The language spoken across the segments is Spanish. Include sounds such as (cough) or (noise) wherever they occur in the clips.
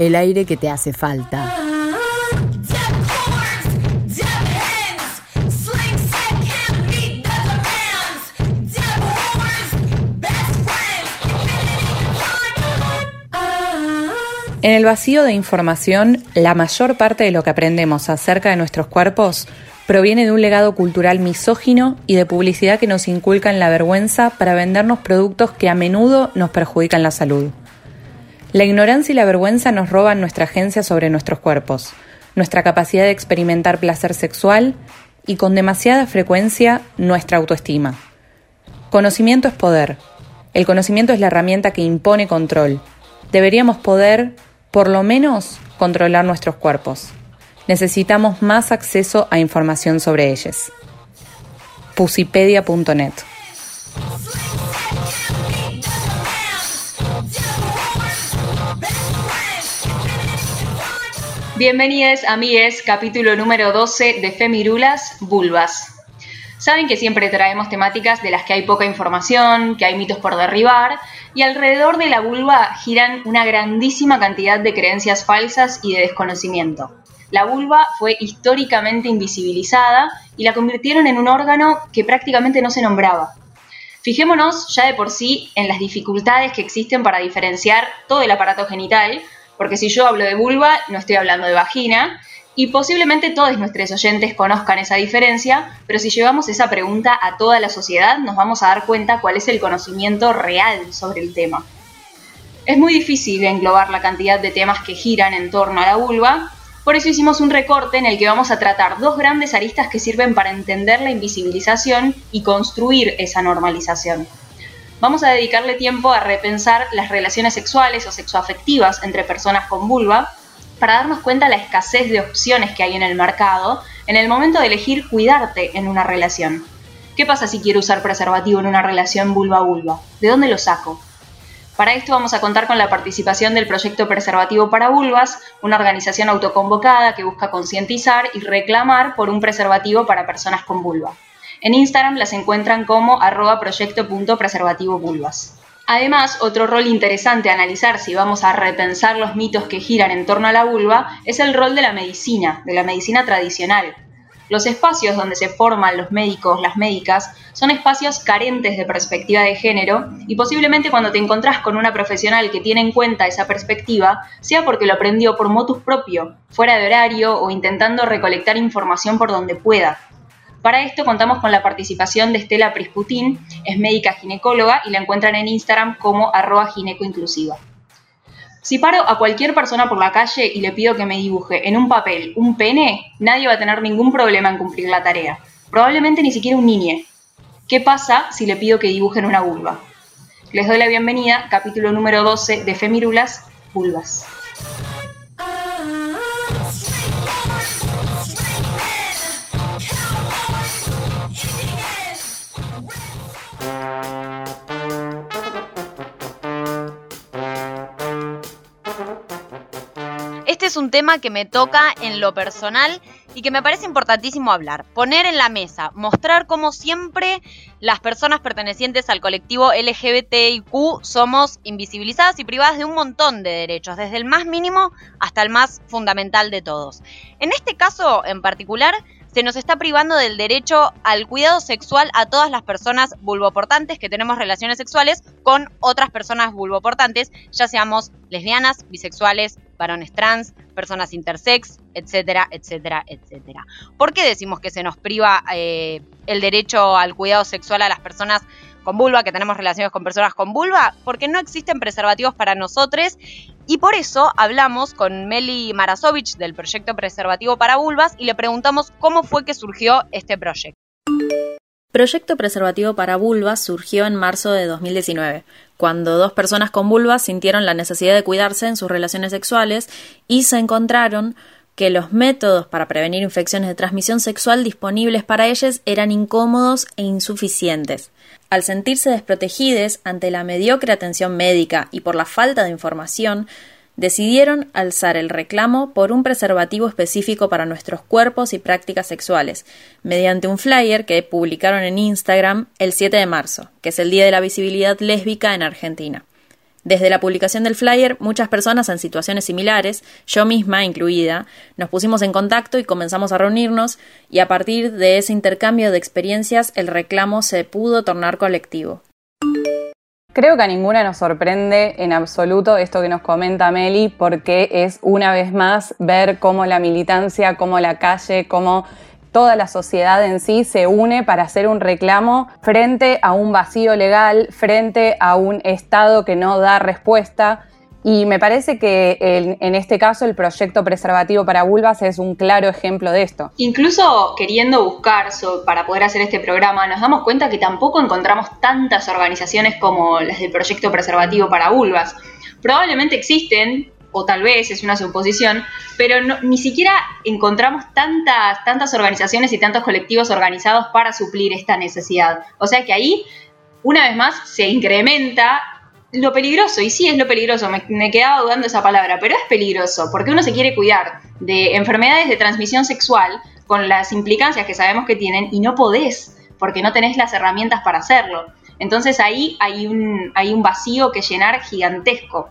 el aire que te hace falta. En el vacío de información, la mayor parte de lo que aprendemos acerca de nuestros cuerpos proviene de un legado cultural misógino y de publicidad que nos inculca en la vergüenza para vendernos productos que a menudo nos perjudican la salud. La ignorancia y la vergüenza nos roban nuestra agencia sobre nuestros cuerpos, nuestra capacidad de experimentar placer sexual y con demasiada frecuencia nuestra autoestima. Conocimiento es poder. El conocimiento es la herramienta que impone control. Deberíamos poder por lo menos controlar nuestros cuerpos. Necesitamos más acceso a información sobre ellos. Pusipedia.net Bienvenidos, amigues, capítulo número 12 de Femirulas, Vulvas. Saben que siempre traemos temáticas de las que hay poca información, que hay mitos por derribar, y alrededor de la vulva giran una grandísima cantidad de creencias falsas y de desconocimiento. La vulva fue históricamente invisibilizada y la convirtieron en un órgano que prácticamente no se nombraba. Fijémonos ya de por sí en las dificultades que existen para diferenciar todo el aparato genital, porque si yo hablo de vulva no estoy hablando de vagina, y posiblemente todos nuestros oyentes conozcan esa diferencia, pero si llevamos esa pregunta a toda la sociedad nos vamos a dar cuenta cuál es el conocimiento real sobre el tema. Es muy difícil englobar la cantidad de temas que giran en torno a la vulva, por eso hicimos un recorte en el que vamos a tratar dos grandes aristas que sirven para entender la invisibilización y construir esa normalización. Vamos a dedicarle tiempo a repensar las relaciones sexuales o sexoafectivas entre personas con vulva, para darnos cuenta de la escasez de opciones que hay en el mercado en el momento de elegir cuidarte en una relación. ¿Qué pasa si quiero usar preservativo en una relación vulva-vulva? ¿De dónde lo saco? Para esto vamos a contar con la participación del proyecto Preservativo para Vulvas, una organización autoconvocada que busca concientizar y reclamar por un preservativo para personas con vulva. En Instagram las encuentran como arroba proyecto.preservativovulvas. Además, otro rol interesante a analizar si vamos a repensar los mitos que giran en torno a la vulva es el rol de la medicina, de la medicina tradicional. Los espacios donde se forman los médicos, las médicas, son espacios carentes de perspectiva de género y posiblemente cuando te encontrás con una profesional que tiene en cuenta esa perspectiva, sea porque lo aprendió por motus propio, fuera de horario o intentando recolectar información por donde pueda. Para esto contamos con la participación de Estela Prisputín, es médica ginecóloga y la encuentran en Instagram como arroba ginecoinclusiva. Si paro a cualquier persona por la calle y le pido que me dibuje en un papel un pene, nadie va a tener ningún problema en cumplir la tarea. Probablemente ni siquiera un niñe. ¿Qué pasa si le pido que dibujen una vulva? Les doy la bienvenida, capítulo número 12 de Femirulas, Vulvas. Es un tema que me toca en lo personal y que me parece importantísimo hablar. Poner en la mesa, mostrar cómo siempre las personas pertenecientes al colectivo LGBTIQ somos invisibilizadas y privadas de un montón de derechos, desde el más mínimo hasta el más fundamental de todos. En este caso en particular, se nos está privando del derecho al cuidado sexual a todas las personas vulvoportantes que tenemos relaciones sexuales con otras personas vulvoportantes, ya seamos lesbianas, bisexuales, varones trans, personas intersex, etcétera, etcétera, etcétera. ¿Por qué decimos que se nos priva eh, el derecho al cuidado sexual a las personas con vulva, que tenemos relaciones con personas con vulva? Porque no existen preservativos para nosotros y por eso hablamos con Meli Marasovich del proyecto Preservativo para Vulvas y le preguntamos cómo fue que surgió este proyecto. Proyecto Preservativo para Vulvas surgió en marzo de 2019, cuando dos personas con vulvas sintieron la necesidad de cuidarse en sus relaciones sexuales y se encontraron que los métodos para prevenir infecciones de transmisión sexual disponibles para ellas eran incómodos e insuficientes. Al sentirse desprotegidas ante la mediocre atención médica y por la falta de información, decidieron alzar el reclamo por un preservativo específico para nuestros cuerpos y prácticas sexuales, mediante un flyer que publicaron en Instagram el 7 de marzo, que es el Día de la Visibilidad Lésbica en Argentina. Desde la publicación del flyer, muchas personas en situaciones similares, yo misma incluida, nos pusimos en contacto y comenzamos a reunirnos, y a partir de ese intercambio de experiencias el reclamo se pudo tornar colectivo. Creo que a ninguna nos sorprende en absoluto esto que nos comenta Meli, porque es una vez más ver cómo la militancia, cómo la calle, cómo toda la sociedad en sí se une para hacer un reclamo frente a un vacío legal, frente a un Estado que no da respuesta. Y me parece que en, este caso el proyecto preservativo para vulvas es un claro ejemplo de esto. Incluso queriendo buscar para poder hacer este programa, nos damos cuenta que tampoco encontramos tantas organizaciones como las del proyecto preservativo para vulvas. Probablemente existen, o tal vez es una suposición, pero ni siquiera encontramos tantas, tantas organizaciones y tantos colectivos organizados para suplir esta necesidad. O sea que ahí, una vez más, se incrementa lo peligroso, y sí es lo peligroso, me, me, quedaba dudando esa palabra, pero es peligroso, porque uno se quiere cuidar de enfermedades de transmisión sexual con las implicancias que sabemos que tienen y no podés, porque no tenés las herramientas para hacerlo. Entonces ahí hay un, hay un vacío que llenar gigantesco.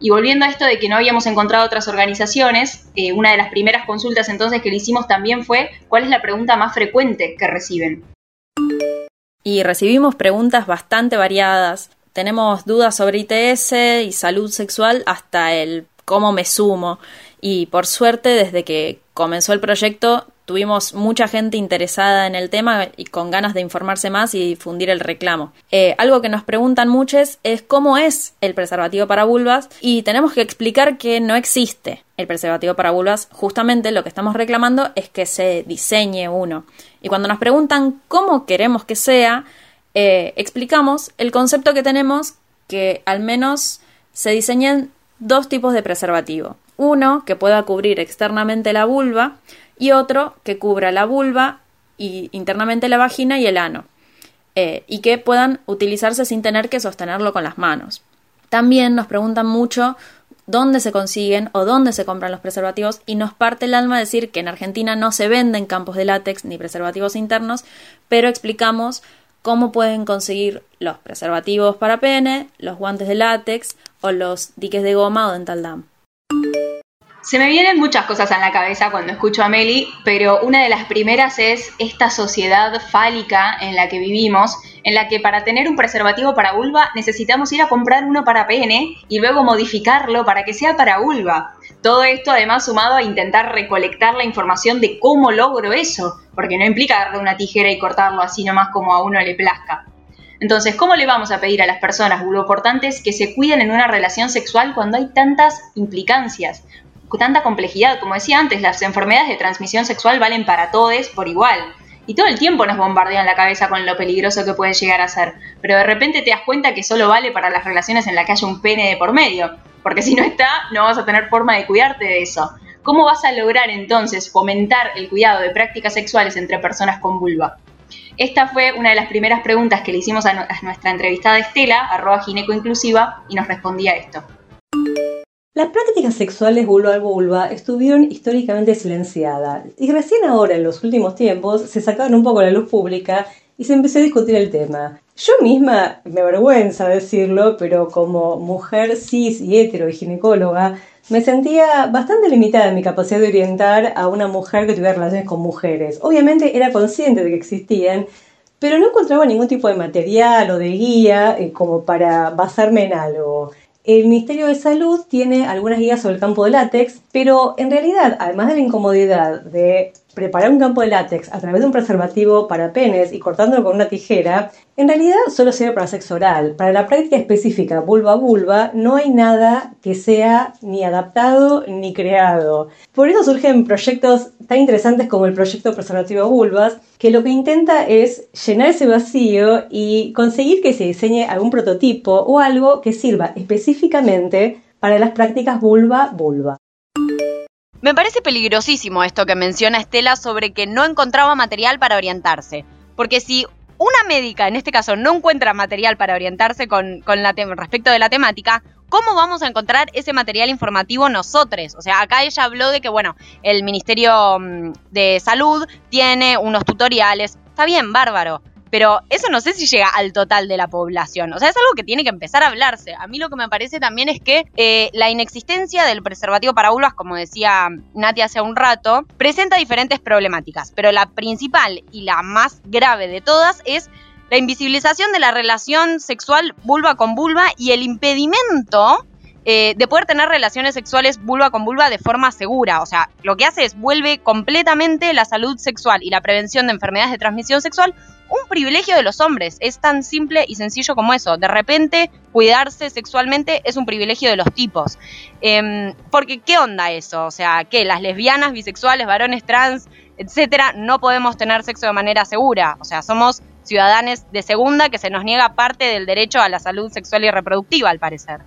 Y volviendo a esto de que no habíamos encontrado otras organizaciones, eh, una de las primeras consultas entonces que le hicimos también fue cuál es la pregunta más frecuente que reciben. Y recibimos preguntas bastante variadas. Tenemos dudas sobre ITS y salud sexual hasta el cómo me sumo. Y por suerte, desde que comenzó el proyecto, tuvimos mucha gente interesada en el tema y con ganas de informarse más y difundir el reclamo. Eh, algo que nos preguntan muchos es cómo es el preservativo para vulvas y tenemos que explicar que no existe el preservativo para vulvas. Justamente lo que estamos reclamando es que se diseñe uno. Y cuando nos preguntan cómo queremos que sea, eh, explicamos el concepto que tenemos que al menos se diseñen dos tipos de preservativo. Uno que pueda cubrir externamente la vulva y otro que cubra la vulva y internamente la vagina y el ano, eh, y que puedan utilizarse sin tener que sostenerlo con las manos. También nos preguntan mucho dónde se consiguen o dónde se compran los preservativos y nos parte el alma decir que en Argentina no se venden campos de látex ni preservativos internos, pero explicamos cómo pueden conseguir los preservativos para pene, los guantes de látex o los diques de goma o dental dam. Se me vienen muchas cosas en la cabeza cuando escucho a Meli, pero una de las primeras es esta sociedad fálica en la que vivimos, en la que para tener un preservativo para vulva necesitamos ir a comprar uno para pene y luego modificarlo para que sea para vulva. Todo esto además sumado a intentar recolectar la información de cómo logro eso, porque no implica darle una tijera y cortarlo así nomás como a uno le plazca. Entonces, ¿cómo le vamos a pedir a las personas vulvoportantes que se cuiden en una relación sexual cuando hay tantas implicancias? Tanta complejidad. Como decía antes, las enfermedades de transmisión sexual valen para todos por igual. Y todo el tiempo nos bombardean la cabeza con lo peligroso que puede llegar a ser. Pero de repente te das cuenta que solo vale para las relaciones en las que haya un pene de por medio. Porque si no está, no vas a tener forma de cuidarte de eso. ¿Cómo vas a lograr entonces fomentar el cuidado de prácticas sexuales entre personas con vulva? Esta fue una de las primeras preguntas que le hicimos a, nuestra entrevistada Estela, arroba ginecoinclusiva, y nos respondía esto. Las prácticas sexuales vulva a vulva estuvieron históricamente silenciadas y recién ahora, en los últimos tiempos, se sacaron un poco a la luz pública y se empezó a discutir el tema. Yo misma, me avergüenza decirlo, pero como mujer cis y hetero y ginecóloga, me sentía bastante limitada en mi capacidad de orientar a una mujer que tuviera relaciones con mujeres. Obviamente era consciente de que existían, pero no encontraba ningún tipo de material o de guía eh, como para basarme en algo. El Ministerio de Salud tiene algunas guías sobre el campo de látex, pero en realidad, además de la incomodidad de preparar un campo de látex a través de un preservativo para penes y cortándolo con una tijera, en realidad solo sirve para sexo oral. Para la práctica específica vulva-vulva no hay nada que sea ni adaptado ni creado. Por eso surgen proyectos tan interesantes como el proyecto preservativo vulvas, que lo que intenta es llenar ese vacío y conseguir que se diseñe algún prototipo o algo que sirva específicamente para las prácticas vulva-vulva. Me parece peligrosísimo esto que menciona Estela sobre que no encontraba material para orientarse. Porque si una médica, en este caso, no encuentra material para orientarse con, respecto de la temática, ¿cómo vamos a encontrar ese material informativo nosotros? O sea, acá ella habló de que, bueno, el Ministerio mm, de Salud tiene unos tutoriales. Está bien, bárbaro. Pero eso no sé si llega al total de la población. O sea, es algo que tiene que empezar a hablarse. A mí lo que me parece también es que eh, la inexistencia del preservativo para vulvas, como decía Nati hace un rato, presenta diferentes problemáticas. Pero la principal y la más grave de todas es la invisibilización de la relación sexual vulva con vulva y el impedimento eh, de poder tener relaciones sexuales vulva con vulva de forma segura. O sea, lo que hace es vuelve completamente la salud sexual y la prevención de enfermedades de transmisión sexual un privilegio de los hombres. Es tan simple y sencillo como eso. De repente, cuidarse sexualmente es un privilegio de los tipos. Em, porque, ¿qué onda eso? O sea, que las lesbianas, bisexuales, varones trans, etcétera, no podemos tener sexo de manera segura. O sea, somos ciudadanos de segunda que se nos niega parte del derecho a la salud sexual y reproductiva, al parecer.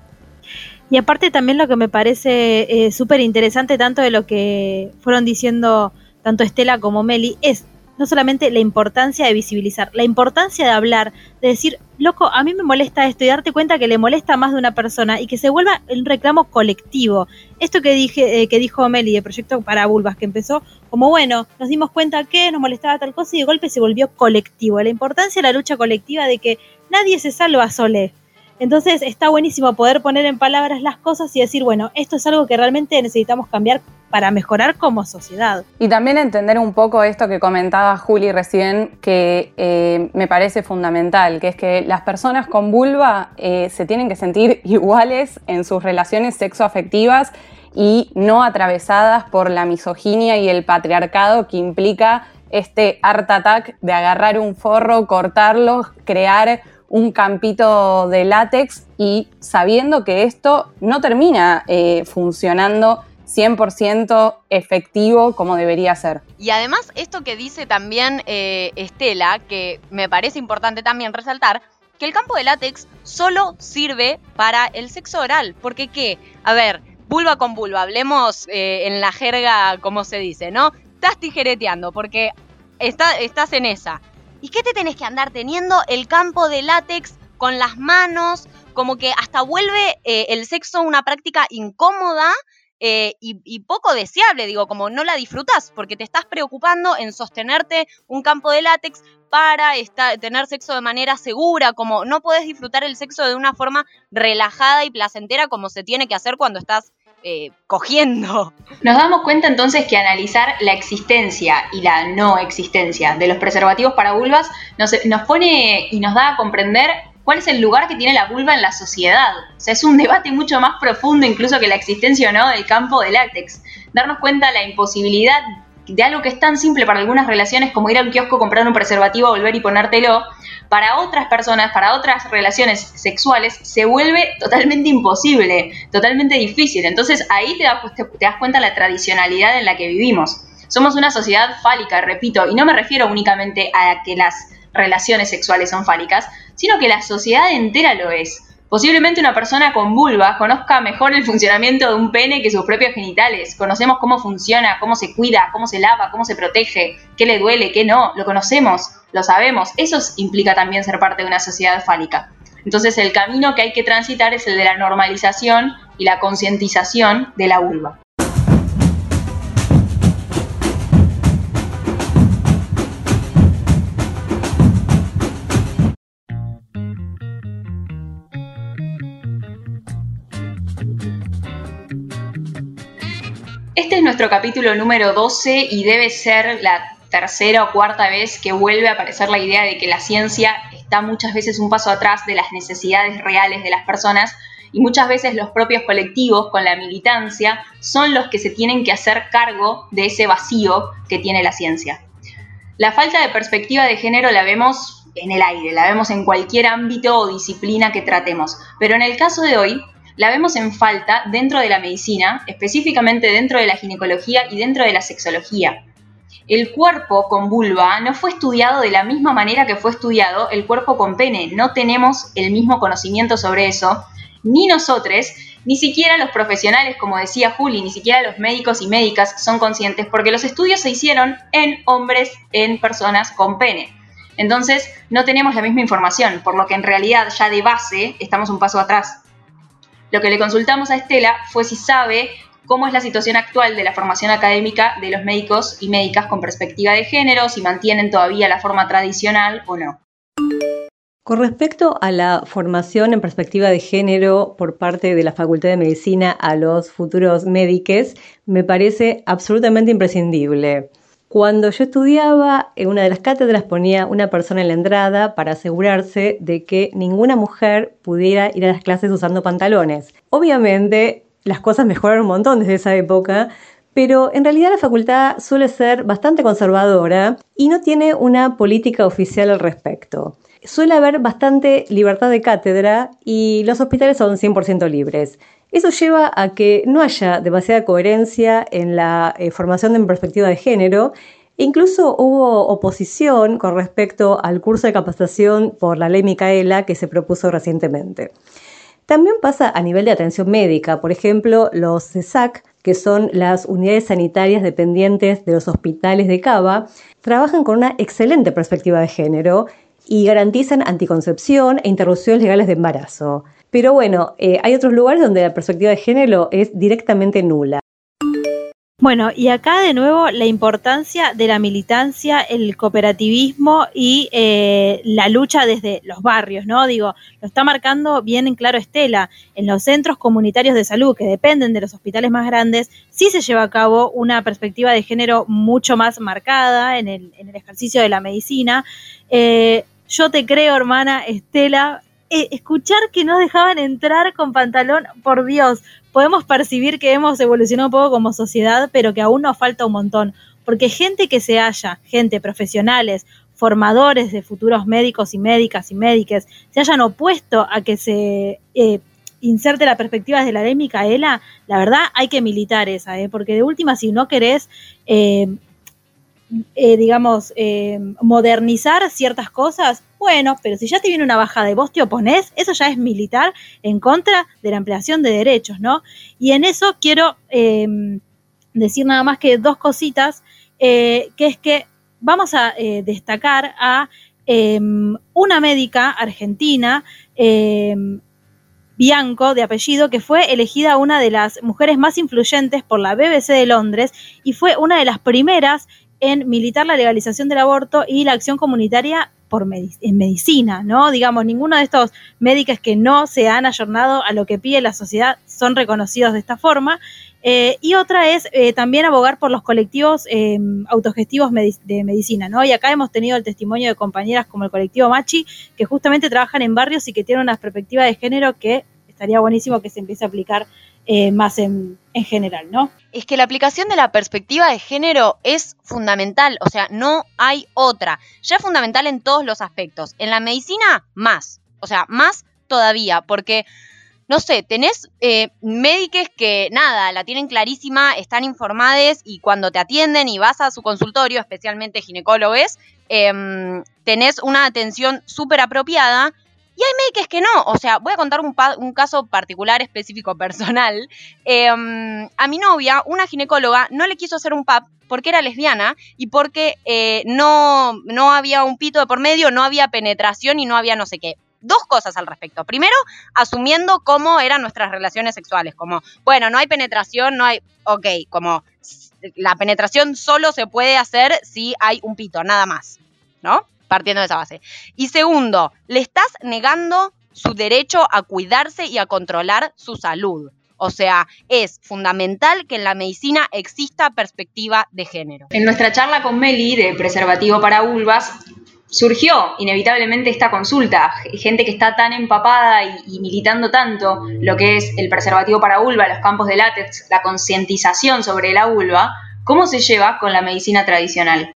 Y aparte también lo que me parece eh, súper interesante, tanto de lo que fueron diciendo tanto Estela como Meli, es no solamente la importancia de visibilizar, la importancia de hablar, de decir, loco, a mí me molesta esto y darte cuenta que le molesta a más de una persona y que se vuelva un reclamo colectivo. Esto que dije, eh, que dijo Meli de Proyecto para Bulbas, que empezó como bueno, nos dimos cuenta que nos molestaba tal cosa y de golpe se volvió colectivo. La importancia de la lucha colectiva de que nadie se salva sole. Entonces está buenísimo poder poner en palabras las cosas y decir, bueno, esto es algo que realmente necesitamos cambiar para mejorar como sociedad. Y también entender un poco esto que comentaba Juli recién, que eh, me parece fundamental, que es que las personas con vulva eh, se tienen que sentir (laughs) iguales en sus relaciones sexoafectivas y no atravesadas por la misoginia y el patriarcado que implica este art attack de agarrar un forro, cortarlo, crear un campito de látex y sabiendo que esto no termina eh, funcionando 100% efectivo como debería ser. Y además esto que dice también eh, Estela, que me parece importante también resaltar, que el campo de látex solo sirve para el sexo oral. Porque qué, a ver, vulva con vulva, hablemos eh, en la jerga como se dice, ¿no? Estás tijereteando porque estás en esa. ¿Y qué te tenés que andar teniendo? El campo de látex con las manos, como que hasta vuelve eh, el sexo una práctica incómoda eh, y, poco deseable, digo, como no la disfrutas porque te estás preocupando en sostenerte un campo de látex para tener sexo de manera segura, como no podés disfrutar el sexo de una forma relajada y placentera como se tiene que hacer cuando estás eh, cogiendo. Nos damos cuenta entonces que analizar la existencia y la no existencia de los preservativos para vulvas nos, pone y nos da a comprender cuál es el lugar que tiene la vulva en la sociedad. O sea, es un debate mucho más profundo incluso que la existencia o no del campo de látex. Darnos cuenta de la imposibilidad de algo que es tan simple para algunas relaciones como ir a un kiosco, comprar un preservativo, volver y ponértelo, para otras personas, para otras relaciones sexuales, se vuelve totalmente imposible, totalmente difícil. Entonces ahí te das, te das cuenta la tradicionalidad en la que vivimos. Somos una sociedad fálica, repito, y no me refiero únicamente a que las relaciones sexuales son fálicas, sino que la sociedad entera lo es. Posiblemente una persona con vulva conozca mejor el funcionamiento de un pene que sus propios genitales. Conocemos cómo funciona, cómo se cuida, cómo se lava, cómo se protege, qué le duele, qué no. Lo conocemos, lo sabemos. Eso implica también ser parte de una sociedad fálica. Entonces el camino que hay que transitar es el de la normalización y la concientización de la vulva. Es nuestro capítulo número 12 y debe ser la tercera o cuarta vez que vuelve a aparecer la idea de que la ciencia está muchas veces un paso atrás de las necesidades reales de las personas y muchas veces los propios colectivos con la militancia son los que se tienen que hacer cargo de ese vacío que tiene la ciencia. La falta de perspectiva de género la vemos en el aire, la vemos en cualquier ámbito o disciplina que tratemos, pero en el caso de hoy la vemos en falta dentro de la medicina, específicamente dentro de la ginecología y dentro de la sexología. El cuerpo con vulva no fue estudiado de la misma manera que fue estudiado el cuerpo con pene. No tenemos el mismo conocimiento sobre eso, ni nosotros, ni siquiera los profesionales, como decía Juli, ni siquiera los médicos y médicas son conscientes porque los estudios se hicieron en hombres, en personas con pene. Entonces, no tenemos la misma información, por lo que en realidad ya de base estamos un paso atrás. Lo que le consultamos a Estela fue si sabe cómo es la situación actual de la formación académica de los médicos y médicas con perspectiva de género, si mantienen todavía la forma tradicional o no. Con respecto a la formación en perspectiva de género por parte de la Facultad de Medicina a los futuros médicos, me parece absolutamente imprescindible. Cuando yo estudiaba, en una de las cátedras ponía una persona en la entrada para asegurarse de que ninguna mujer pudiera ir a las clases usando pantalones. Obviamente, las cosas mejoraron un montón desde esa época, pero en realidad la facultad suele ser bastante conservadora y no tiene una política oficial al respecto. Suele haber bastante libertad de cátedra y los hospitales son 100% libres. Eso lleva a que no haya demasiada coherencia en la eh, formación en perspectiva de género. Incluso hubo oposición con respecto al curso de capacitación por la ley Micaela que se propuso recientemente. También pasa a nivel de atención médica. Por ejemplo, los CESAC, que son las unidades sanitarias dependientes de los hospitales de Cava, trabajan con una excelente perspectiva de género y garantizan anticoncepción e interrupciones legales de embarazo. Pero bueno, eh, hay otros lugares donde la perspectiva de género es directamente nula. Bueno, y acá de nuevo la importancia de la militancia, el cooperativismo y eh, la lucha desde los barrios, ¿no? Digo, lo está marcando bien en claro Estela. En los centros comunitarios de salud, que dependen de los hospitales más grandes, sí se lleva a cabo una perspectiva de género mucho más marcada en el, ejercicio de la medicina. Eh, yo te creo, hermana Estela, eh, escuchar que nos dejaban entrar con pantalón, por Dios, podemos percibir que hemos evolucionado un poco como sociedad, pero que aún nos falta un montón. Porque gente que se haya, gente profesionales, formadores de futuros médicos y médicas y médicas, se hayan opuesto a que se eh, inserte la perspectiva de la ley Micaela, la verdad hay que militar esa, ¿eh? porque de última, si no querés eh, digamos, eh, modernizar ciertas cosas, bueno, pero si ya te viene una bajada y vos te oponés, eso ya es militar en contra de la ampliación de derechos, ¿no? Y en eso quiero em, decir nada más que dos cositas, eh, que es que vamos a destacar a em, una médica argentina, em, Bianco, de apellido, que fue elegida una de las mujeres más influyentes por la BBC de Londres y fue una de las primeras en militar la legalización del aborto y la acción comunitaria por en medicina, ¿no? Digamos, ninguno de estos médicos que no se han ayornado a lo que pide la sociedad son reconocidos de esta forma. Eh, y otra es eh, también abogar por los colectivos em, autogestivos de medicina, ¿no? Y acá hemos tenido el testimonio de compañeras como el colectivo Machi, que justamente trabajan en barrios y que tienen una perspectiva de género que estaría buenísimo que se empiece a aplicar eh, más en, en general, ¿no? Es que la aplicación de la perspectiva de género es fundamental, o sea, no hay otra. Ya es fundamental en todos los aspectos. En la medicina, más. O sea, más todavía, porque no sé, tenés eh, médicos que nada, la tienen clarísima, están informadas y cuando te atienden y vas a su consultorio, especialmente ginecólogos, em, tenés una atención súper apropiada y hay médicos que no. O sea, voy a contar un, caso particular, específico, (laughs) personal. Em, a mi novia, una ginecóloga, no le quiso hacer un PAP porque era lesbiana y porque eh, no, no había un pito de por medio, no había penetración y no había no sé qué dos cosas al respecto. Primero, asumiendo cómo eran nuestras relaciones sexuales, como, bueno, no hay penetración, no hay, ok, como la penetración solo se puede hacer si hay un pito, nada más, ¿no? Partiendo de esa base. Y segundo, le estás negando su derecho a cuidarse y a controlar su salud. O sea, es fundamental que en la medicina exista perspectiva de género. En nuestra charla con Meli de preservativo para vulvas, surgió inevitablemente esta consulta. Gente que está tan empapada y, militando tanto lo que es el preservativo para vulva, los campos de látex, la concientización sobre la vulva, ¿cómo se lleva con la medicina tradicional?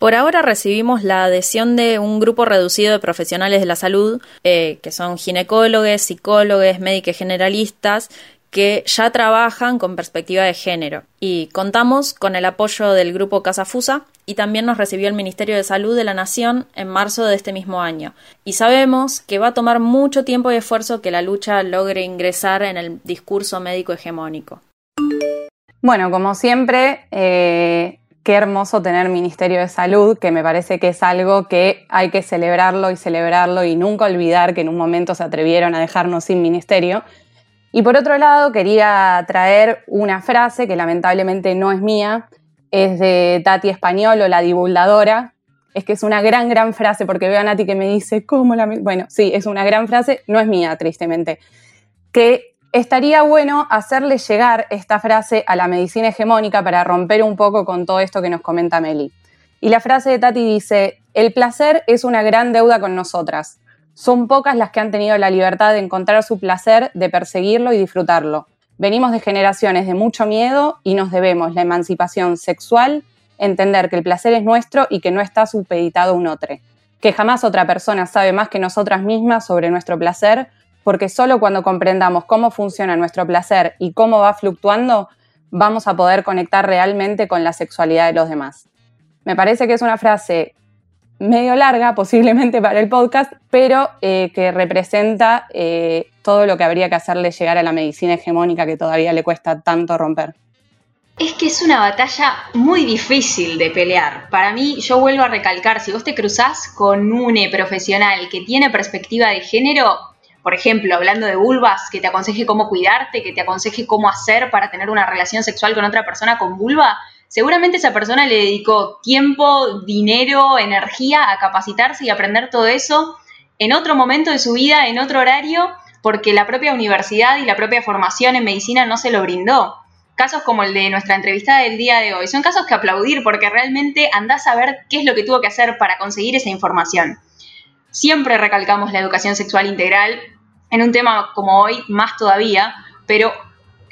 Por ahora recibimos la adhesión de un grupo reducido de profesionales de la salud, eh, que son ginecólogos, psicólogos, médicos generalistas, que ya trabajan con perspectiva de género. Y contamos con el apoyo del grupo Casa Fusa y también nos recibió el Ministerio de Salud de la Nación en marzo de este mismo año. Y sabemos que va a tomar mucho tiempo y esfuerzo que la lucha logre ingresar en el discurso médico hegemónico. Bueno, como siempre, eh, qué hermoso tener Ministerio de Salud, que me parece que es algo que hay que celebrarlo y celebrarlo y nunca olvidar que en un momento se atrevieron a dejarnos sin ministerio. Y por otro lado, quería traer una frase que lamentablemente no es mía, es de Tati Español o la divulgadora. Es que es una gran, gran frase, porque veo a Nati que me dice, ¿cómo la.? Bueno, sí, es una gran frase, no es mía, tristemente. Que estaría bueno hacerle llegar esta frase a la medicina hegemónica para romper un poco con todo esto que nos comenta Meli. Y la frase de Tati dice: El placer es una gran deuda con nosotras. Son pocas las que han tenido la libertad de encontrar su placer, de perseguirlo y disfrutarlo. Venimos de generaciones de mucho miedo y nos debemos la emancipación sexual, entender que el placer es nuestro y que no está supeditado a un otro, que jamás otra persona sabe más que nosotras mismas sobre nuestro placer, porque solo cuando comprendamos cómo funciona nuestro placer y cómo va fluctuando, vamos a poder conectar realmente con la sexualidad de los demás. Me parece que es una frase medio larga (laughs) posiblemente para el podcast, pero eh, que representa eh, todo lo que habría que hacerle llegar a la medicina hegemónica que todavía le cuesta tanto romper. Es que es una batalla muy difícil de pelear. Para mí, yo vuelvo a recalcar, si vos te cruzás con un profesional que tiene perspectiva de género, por ejemplo, hablando de vulvas, que te aconseje cómo cuidarte, que te aconseje cómo hacer para tener una relación sexual con otra persona con vulva, seguramente esa persona le dedicó tiempo, dinero, energía a capacitarse y aprender todo eso en otro momento de su vida, en otro horario, porque la propia universidad y la propia formación en medicina no se lo brindó. Casos como el de nuestra entrevista del día de hoy son casos que aplaudir porque realmente andás a ver qué es lo que tuvo que hacer para conseguir esa información. Siempre recalcamos la educación sexual integral, en un tema como hoy más todavía, pero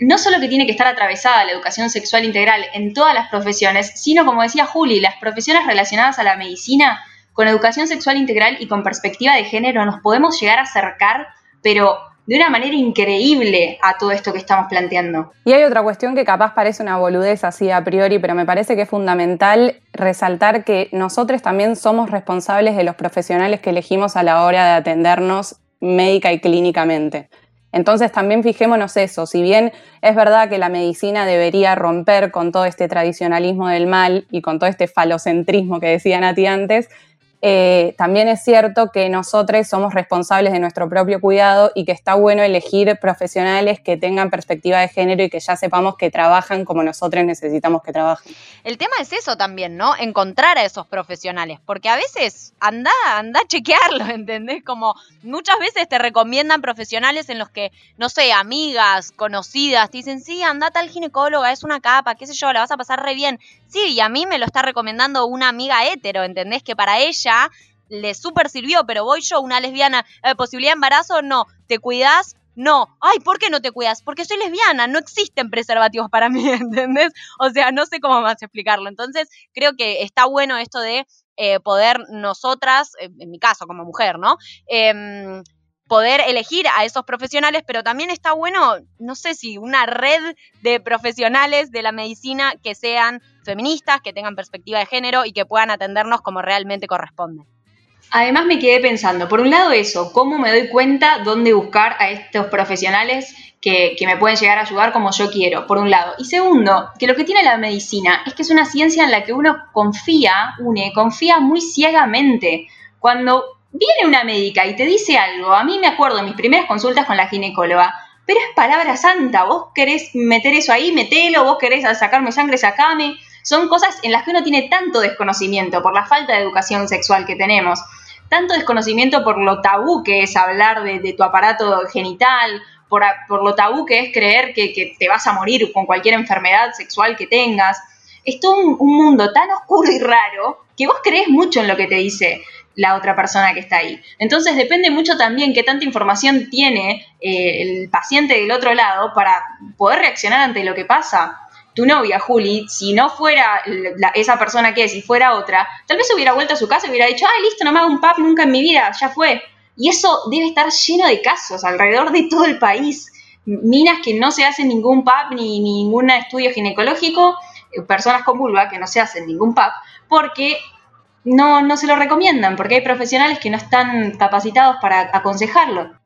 no solo que tiene que estar atravesada la educación sexual integral en todas las profesiones, sino como decía Juli, las profesiones relacionadas a la medicina, con educación sexual integral y con perspectiva de género nos podemos llegar a acercar, pero de una manera increíble a todo esto que estamos planteando. Y hay otra cuestión que capaz parece una boludez así a priori, pero me parece que es fundamental resaltar que nosotros también somos responsables de los profesionales que elegimos a la hora de atendernos médica y clínicamente. Entonces también fijémonos eso, si bien es verdad que la medicina debería romper con todo este tradicionalismo del mal y con todo este falocentrismo que decía Nati antes, eh, también es cierto que nosotros somos responsables de nuestro propio cuidado y que está bueno elegir profesionales que tengan perspectiva de género y que ya sepamos que trabajan como nosotros necesitamos que trabajen. El tema es eso también, ¿no? Encontrar a esos profesionales, porque a veces anda, anda a chequearlo, (laughs) ¿entendés? Como muchas veces te recomiendan profesionales en los que, no sé, amigas, conocidas, te dicen, sí, anda tal ginecóloga, es una capa, qué sé yo, la vas a pasar re bien. Sí, y a mí me lo está recomendando una amiga hétero, ¿entendés? Que para ella le súper sirvió, pero voy yo, una lesbiana, eh, posibilidad de embarazo, no, te cuidas, no, ay, ¿por qué no te cuidas? Porque soy lesbiana, no existen preservativos para (laughs) mí, ¿entendés? O sea, no sé cómo más explicarlo. Entonces, creo que está bueno esto de eh, poder nosotras, en mi caso como mujer, ¿no? Em, poder elegir a esos profesionales, pero también está bueno, no sé si una red de profesionales de la medicina que sean feministas, que tengan perspectiva de género y que puedan atendernos como realmente corresponde. Además me quedé pensando, por un lado eso, cómo me doy cuenta dónde buscar a estos profesionales que, que, me pueden llegar a ayudar como yo quiero, por un lado. Y segundo, que lo que tiene la medicina es que es una ciencia en la que uno confía, une, confía muy ciegamente. Cuando viene una médica y te dice algo, a mí me acuerdo mis primeras consultas con la ginecóloga, pero es palabra santa, vos querés meter eso ahí, metelo, vos querés sacarme sangre, sacame. Son cosas en las que uno tiene tanto desconocimiento por la falta de educación sexual que tenemos, tanto desconocimiento por lo tabú que es hablar de, tu aparato genital, por, lo tabú que es creer que, te vas a morir con cualquier enfermedad sexual que tengas. Es todo un mundo tan oscuro y raro que vos crees mucho en lo que te dice la otra persona que está ahí. Entonces depende mucho también qué tanta información tiene eh, el paciente del otro lado para poder reaccionar ante lo que pasa. Tu novia, Juli, si no fuera esa persona que es, si fuera otra, tal vez hubiera vuelto a su casa y hubiera dicho, ay, listo, no me hago un pap nunca en mi vida, ya fue. Y eso debe estar lleno de casos alrededor de todo el país. Minas que no se hacen ningún PAP ni, ningún estudio ginecológico, eh, personas con vulva que no se hacen ningún PAP, porque no, no se lo recomiendan, porque hay profesionales que no están capacitados para aconsejarlo.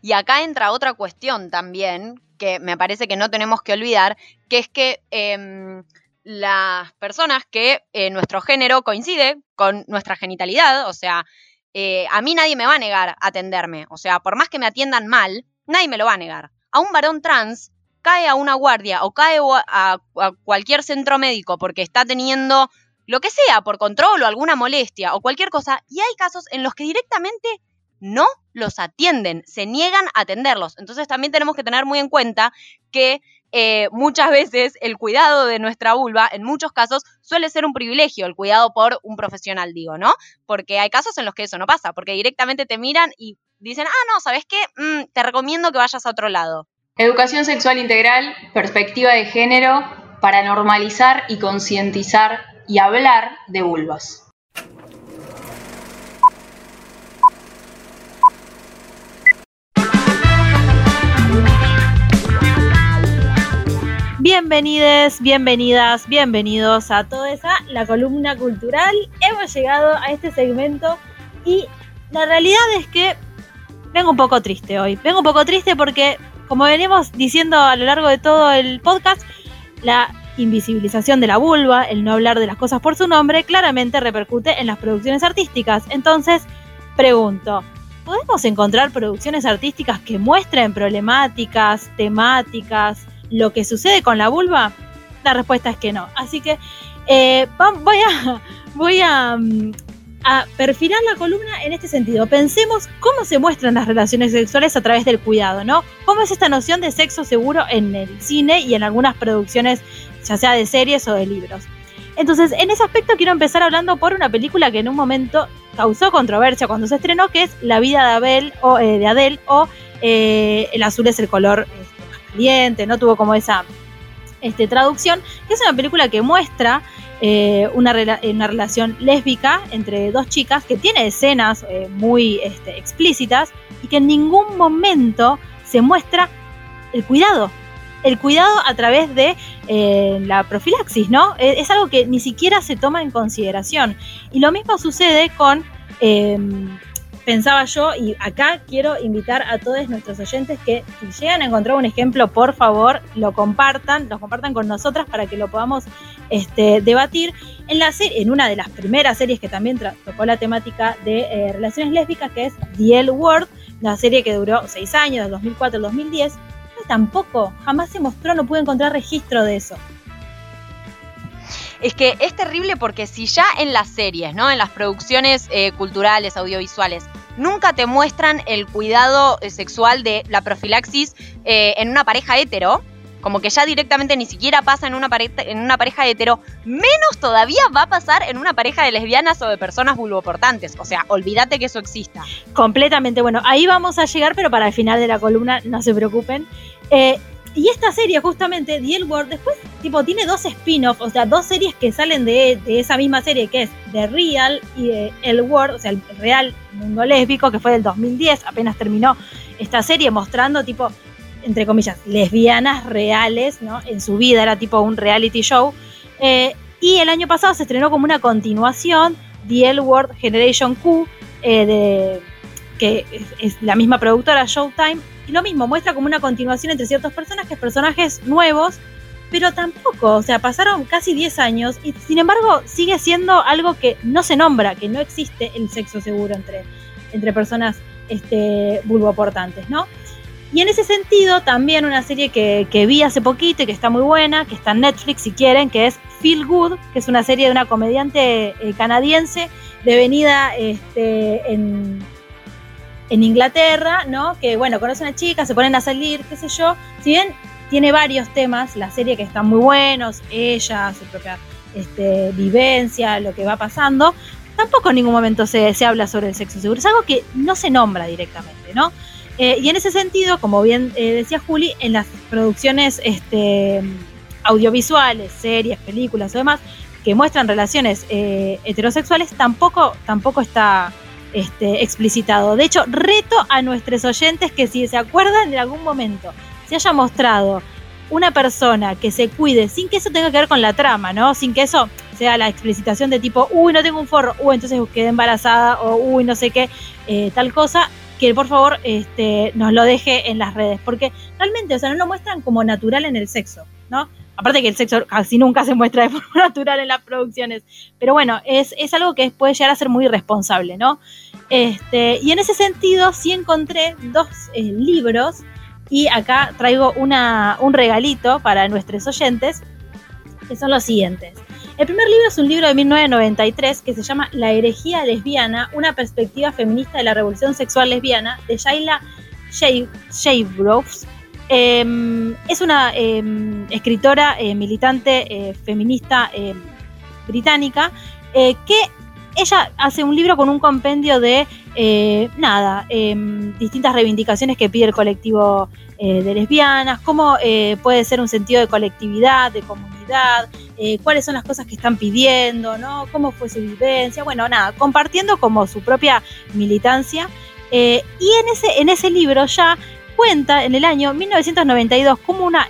Y acá entra otra cuestión también, que me parece que no tenemos que olvidar, que es que em, las personas que eh, nuestro género coincide con nuestra genitalidad, o sea, eh, a mí nadie me va a negar atenderme, o sea, por más que me atiendan mal, nadie me lo va a negar. A un varón trans cae a una guardia o cae a cualquier centro médico porque está teniendo lo que sea, por control o alguna molestia o cualquier cosa, y hay casos en los que directamente no los atienden, se niegan a atenderlos. Entonces también tenemos que tener muy en cuenta que eh, muchas veces el cuidado de nuestra vulva, en muchos casos, suele ser un privilegio, el cuidado por un profesional, digo, ¿no? Porque hay casos en los que eso no pasa, porque directamente te miran y dicen, ah, no, ¿sabes qué? Mm, te recomiendo que vayas a otro lado. Educación sexual integral, perspectiva de género, para normalizar y concientizar y hablar de vulvas. Bienvenides, bienvenidas, bienvenidos a toda esa la columna cultural. Hemos llegado a este segmento y la realidad es que vengo un poco triste hoy. Vengo un poco triste porque, como venimos diciendo a lo largo de todo el podcast, la invisibilización de la vulva, el no hablar de las cosas por su nombre, claramente repercute en las producciones artísticas. Entonces, pregunto, ¿podemos encontrar producciones artísticas que muestren problemáticas, temáticas, lo que sucede con la vulva? La respuesta es que no. Así que eh, voy a, (laughs) voy a mm, a perfilar la columna en este sentido. Pensemos cómo se muestran las relaciones sexuales a través del cuidado, ¿no? ¿Cómo es esta noción de sexo seguro en el cine y en algunas producciones, ya sea de series o de libros? Entonces, en ese aspecto quiero empezar hablando por una película que en un momento causó controversia cuando se estrenó, que es La vida de Abel o eh, de Adele o eh, El azul es el color este, caliente, no tuvo como esa este, traducción, que es una película que muestra eh, una, una, relación lésbica entre dos chicas que tiene escenas eh, muy este, explícitas y que en ningún momento se muestra el cuidado. El cuidado a través de eh, la profilaxis, ¿no? Es algo que ni siquiera se toma en consideración. Y lo mismo sucede con em, pensaba yo, y acá quiero invitar a todos nuestros oyentes que si llegan a encontrar un ejemplo, por favor, lo compartan, lo compartan con nosotras para que lo podamos este, debatir. En, la serie, en una de las primeras series que también tocó la temática de eh, relaciones lésbicas, que es The L Word, la serie que duró seis años, del 2004 al 2010, tampoco, jamás se mostró, no pude encontrar registro de eso es que es terrible porque si ya en las series, ¿no? En las producciones eh, culturales, audiovisuales, nunca te muestran el cuidado eh, sexual de la profilaxis eh, en una pareja hetero, como que ya directamente ni siquiera pasa en una, pareja, en una pareja hetero, menos todavía va a pasar en una pareja de lesbianas o de personas vulvoportantes. O sea, olvídate que eso exista. Completamente. Bueno, ahí vamos a llegar, pero para el final de la columna, no se preocupen. Y esta serie, justamente, The L World, después, tipo, tiene dos spin-offs, o sea, dos series que salen de, esa misma serie, que es The Real y El World, o sea, el real mundo lésbico, que fue del 2010, apenas terminó esta serie, mostrando, tipo, entre comillas, lesbianas reales, ¿no? En su vida, era tipo un reality show. Eh, y el año pasado se estrenó como una continuación, The L World Generation Q, eh, de, que es la misma productora Showtime, y lo mismo, muestra como una continuación entre ciertos personajes, personajes nuevos, pero tampoco, o sea, pasaron casi 10 años y sin embargo sigue siendo algo que no se nombra, que no existe el sexo seguro entre, entre personas este, vulvoportantes, ¿no? Y en ese sentido, también una serie que, que, vi hace poquito y que está muy buena, que está en Netflix si quieren, que es Feel Good, que es una serie de una comediante eh, canadiense devenida este, en, en Inglaterra, ¿no? Que bueno, conoce a una chica, se ponen a salir, qué sé yo. Si bien tiene varios temas, la serie que están muy buenos, ella, su propia este, vivencia, lo que va pasando, tampoco en ningún momento se, se habla sobre el sexo seguro. Es algo que no se nombra directamente, ¿no? Eh, y en ese sentido, como bien eh, decía Juli, en las producciones este, audiovisuales, series, películas o demás, que muestran relaciones eh, heterosexuales, tampoco, tampoco está este, explicitado. De hecho, reto a nuestros oyentes que si se acuerdan de algún momento se haya mostrado una persona que se cuide sin que eso tenga que ver con la trama, ¿no? Sin que eso sea la explicitación de tipo, uy, no tengo un forro, uy, entonces quedé embarazada, o uy, no sé qué, tal cosa, que por favor este, nos lo deje en las redes, porque realmente, o sea, no lo muestran como natural en el sexo, ¿no? Aparte que el sexo casi nunca se muestra de (laughs) forma natural en las producciones, pero bueno, es, es algo que puede llegar a ser muy irresponsable, ¿no? Este, y en ese sentido sí encontré dos eh, libros y acá traigo una, un regalito para nuestros oyentes, que son los siguientes. El primer libro es un libro de 1993 que se llama La herejía lesbiana, una perspectiva feminista de la revolución sexual lesbiana, de Shaila Shavegroves. Em, es una em, escritora eh, militante eh, feminista em, británica que ella hace un libro con un compendio de eh, nada, distintas reivindicaciones que pide el colectivo de lesbianas, cómo puede ser un sentido de colectividad, de comunidad, eh, cuáles son las cosas que están pidiendo, ¿no? Cómo fue su vivencia, bueno, nada, compartiendo como su propia militancia. Eh, y en ese, en ese libro ya cuenta en el año 1992 como una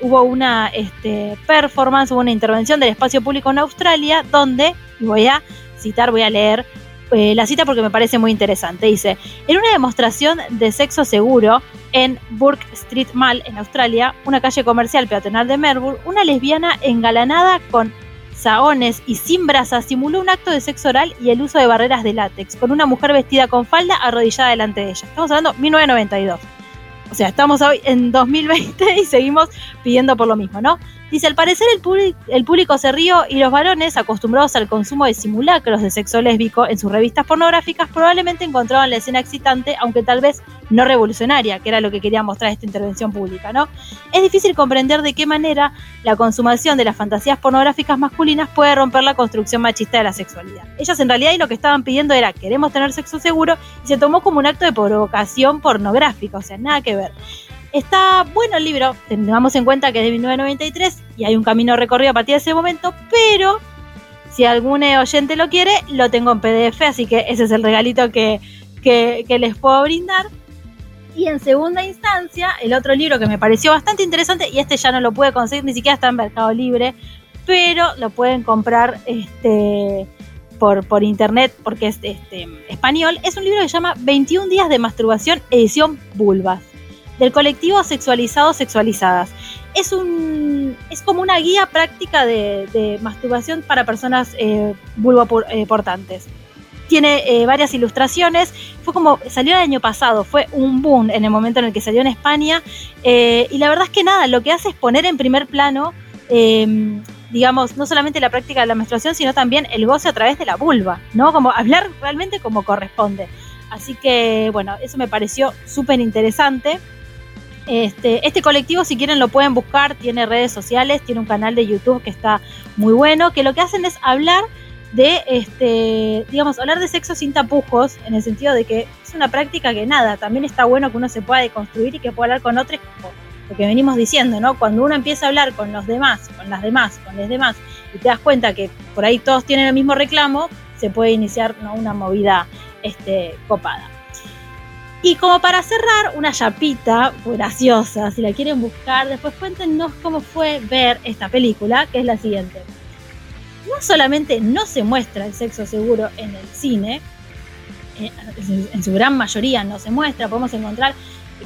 hubo una este, performance, hubo una intervención del espacio público en Australia donde, voy a citar, voy a leer eh, la cita porque me parece muy interesante. Dice, en una demostración de sexo seguro en Burke Street Mall, en Australia, una calle comercial peatonal de Melbourne, una lesbiana engalanada con saones y sin brasas simuló un acto de sexo oral y el uso de barreras de látex con una mujer vestida con falda arrodillada delante de ella. Estamos hablando de 1992. O sea, estamos hoy en 2020 y seguimos pidiendo por lo mismo, ¿no? Dice, al parecer el, público se rió y los varones, acostumbrados al consumo de simulacros de sexo lésbico en sus revistas pornográficas, probablemente encontraban la escena excitante, aunque tal vez no revolucionaria, que era lo que quería mostrar esta intervención pública, ¿no? Es difícil comprender de qué manera la consumación de las fantasías pornográficas masculinas puede romper la construcción machista de la sexualidad. Ellas en realidad y lo que estaban pidiendo era queremos tener sexo seguro y se tomó como un acto de provocación pornográfica, o sea, nada que ver. Está bueno el libro, tengamos en cuenta que es de 1993 y hay un camino recorrido a partir de ese momento, pero si algún oyente lo quiere, lo tengo en PDF, así que ese es el regalito que, les puedo brindar. Y en segunda instancia, el otro libro que me pareció bastante interesante, y este ya no lo pude conseguir, ni siquiera está en Mercado Libre, pero lo pueden comprar este, por, por internet porque es este, español, es un libro que se llama 21 días de masturbación, edición Bulbas del colectivo Sexualizado Sexualizadas. Es, un, es como una guía práctica de, masturbación para personas eh, vulvoportantes. Tiene eh, varias ilustraciones. Fue como, salió el año pasado, fue un boom en el momento en el que salió en España. Eh, y la verdad es que nada, lo que hace es poner en primer plano, em, digamos, no solamente la práctica de la menstruación, sino también el goce a través de la vulva, ¿no? Como hablar realmente como corresponde. Así que, bueno, eso me pareció súper interesante. Este, este, colectivo, si quieren, lo pueden buscar, tiene redes sociales, tiene un canal de YouTube que está muy bueno, que lo que hacen es hablar de, este, digamos, hablar de sexo sin tapujos, en el sentido de que es una práctica que nada, también está bueno que uno se pueda deconstruir y que pueda hablar con otros, lo que venimos diciendo, ¿no? Cuando uno empieza a hablar con los demás, con las demás, con los demás, y te das cuenta que por ahí todos tienen el mismo reclamo, se puede iniciar una movida este, copada. Y como para cerrar, una chapita graciosa, si la quieren buscar, después cuéntenos cómo fue ver esta película, que es la siguiente. No solamente no se muestra el sexo seguro en el cine, eh, en su gran mayoría no se muestra, podemos encontrar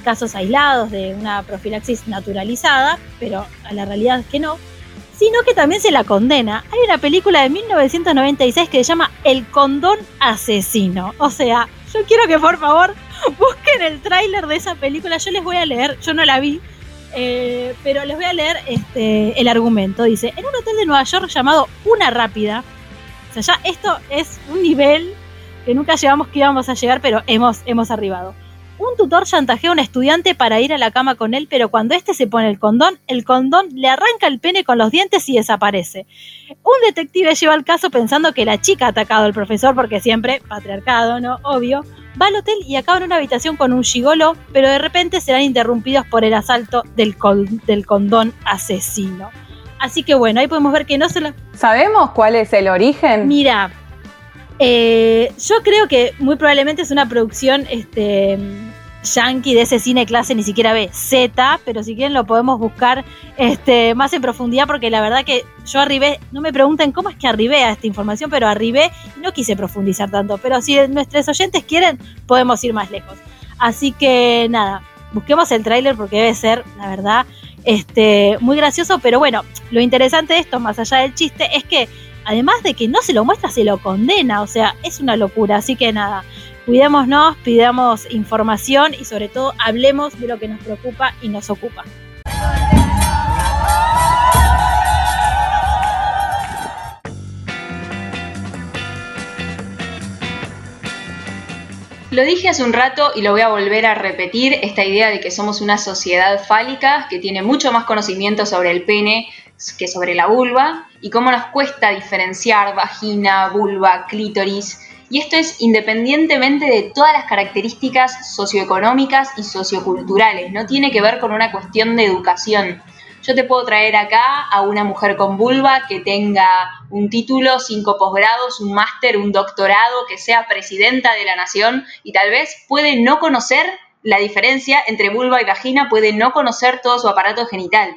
casos aislados de una profilaxis naturalizada, pero a la realidad es que no, sino que también se la condena. Hay una película de 1996 que se llama El condón asesino. O sea, yo quiero que por favor (laughs) busquen el tráiler de esa película. Yo les voy a leer, yo no la vi, eh, pero les voy a leer este, el argumento. Dice, en un hotel de Nueva York llamado Una Rápida, o sea, ya esto es un nivel que nunca llevamos que íbamos a llegar, pero hemos, hemos arribado. un tutor chantajea a un estudiante para ir a la cama con él, pero cuando éste se pone el condón, el condón le arranca el pene con los dientes y desaparece. Un detective lleva el caso pensando que la chica ha atacado al profesor, porque siempre, patriarcado, ¿no? Obvio. Va al hotel y acaba en una habitación con un gigolo, pero de repente serán interrumpidos por el asalto del, del condón asesino. Así que bueno, ahí podemos ver que no se lo... ¿Sabemos cuál es el origen? Mira, eh, yo creo que muy probablemente es una producción este, yankee de ese cine clase ni siquiera B, Z, pero si quieren lo podemos buscar este, más en profundidad porque la verdad que yo arribé, no me pregunten cómo es que arribé a esta información, pero arribé y no quise profundizar tanto, pero si nuestros oyentes quieren podemos ir más lejos. Así que nada, busquemos el tráiler porque debe ser, la verdad, este, muy gracioso, pero bueno, lo interesante de esto, más allá del chiste, es que además de que no se lo muestra, se lo condena, o sea, es una locura, así que nada, cuidémonos, pidamos información y sobre todo hablemos de lo que nos preocupa y nos ocupa. Lo dije hace un rato y lo voy a volver a repetir, esta idea de que somos una sociedad fálica que tiene mucho más conocimiento sobre el pene que sobre la vulva y cómo nos cuesta diferenciar vagina, vulva, clítoris. Y esto es independientemente de todas las características socioeconómicas y socioculturales, no tiene que ver con una cuestión de educación. Yo te puedo traer acá a una mujer con vulva que tenga un título, cinco posgrados, un máster, un doctorado, que sea presidenta de la nación y tal vez puede no conocer la diferencia entre vulva y vagina, puede no conocer todo su aparato genital.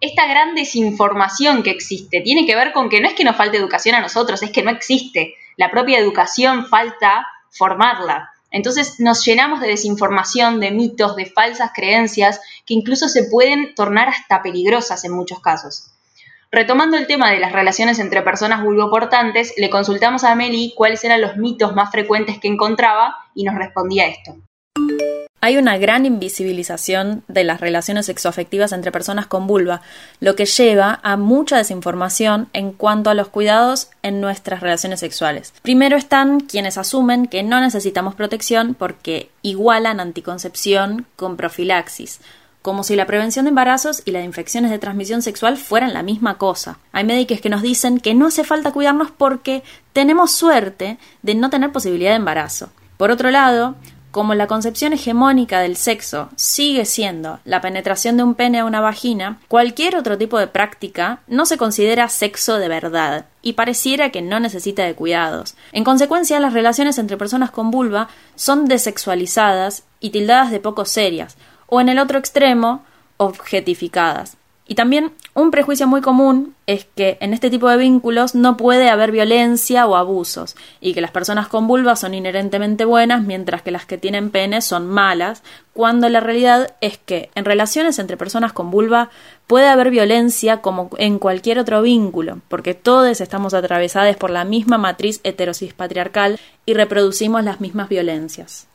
Esta gran desinformación que existe tiene que ver con que no es que nos falte educación a nosotros, es que no existe. La propia educación falta formarla. Entonces nos llenamos de desinformación, de mitos, de falsas creencias que incluso se pueden tornar hasta peligrosas en muchos casos. Retomando el tema de las relaciones entre personas vulvoportantes, le consultamos a Meli cuáles eran los mitos más frecuentes que encontraba y nos respondía esto. Hay una gran invisibilización de las relaciones sexoafectivas entre personas con vulva, lo que lleva a mucha desinformación en cuanto a los cuidados en nuestras relaciones sexuales. Primero están quienes asumen que no necesitamos protección porque igualan anticoncepción con profilaxis, como si la prevención de embarazos y las infecciones de transmisión sexual fueran la misma cosa. Hay médicos que nos dicen que no hace falta cuidarnos porque tenemos suerte de no tener posibilidad de embarazo. Por otro lado, como la concepción hegemónica del sexo sigue siendo la penetración de un pene a una vagina, cualquier otro tipo de práctica no se considera sexo de verdad y pareciera que no necesita de cuidados. En consecuencia, las relaciones entre personas con vulva son desexualizadas y tildadas de poco serias, o en el otro extremo, objetificadas. Y también un prejuicio muy común es que en este tipo de vínculos no puede haber violencia o abusos, y que las personas con vulva son inherentemente buenas, mientras que las que tienen pene son malas, cuando la realidad es que en relaciones entre personas con vulva puede haber violencia como en cualquier otro vínculo, porque todos estamos atravesados por la misma matriz heterosis patriarcal y reproducimos las mismas violencias.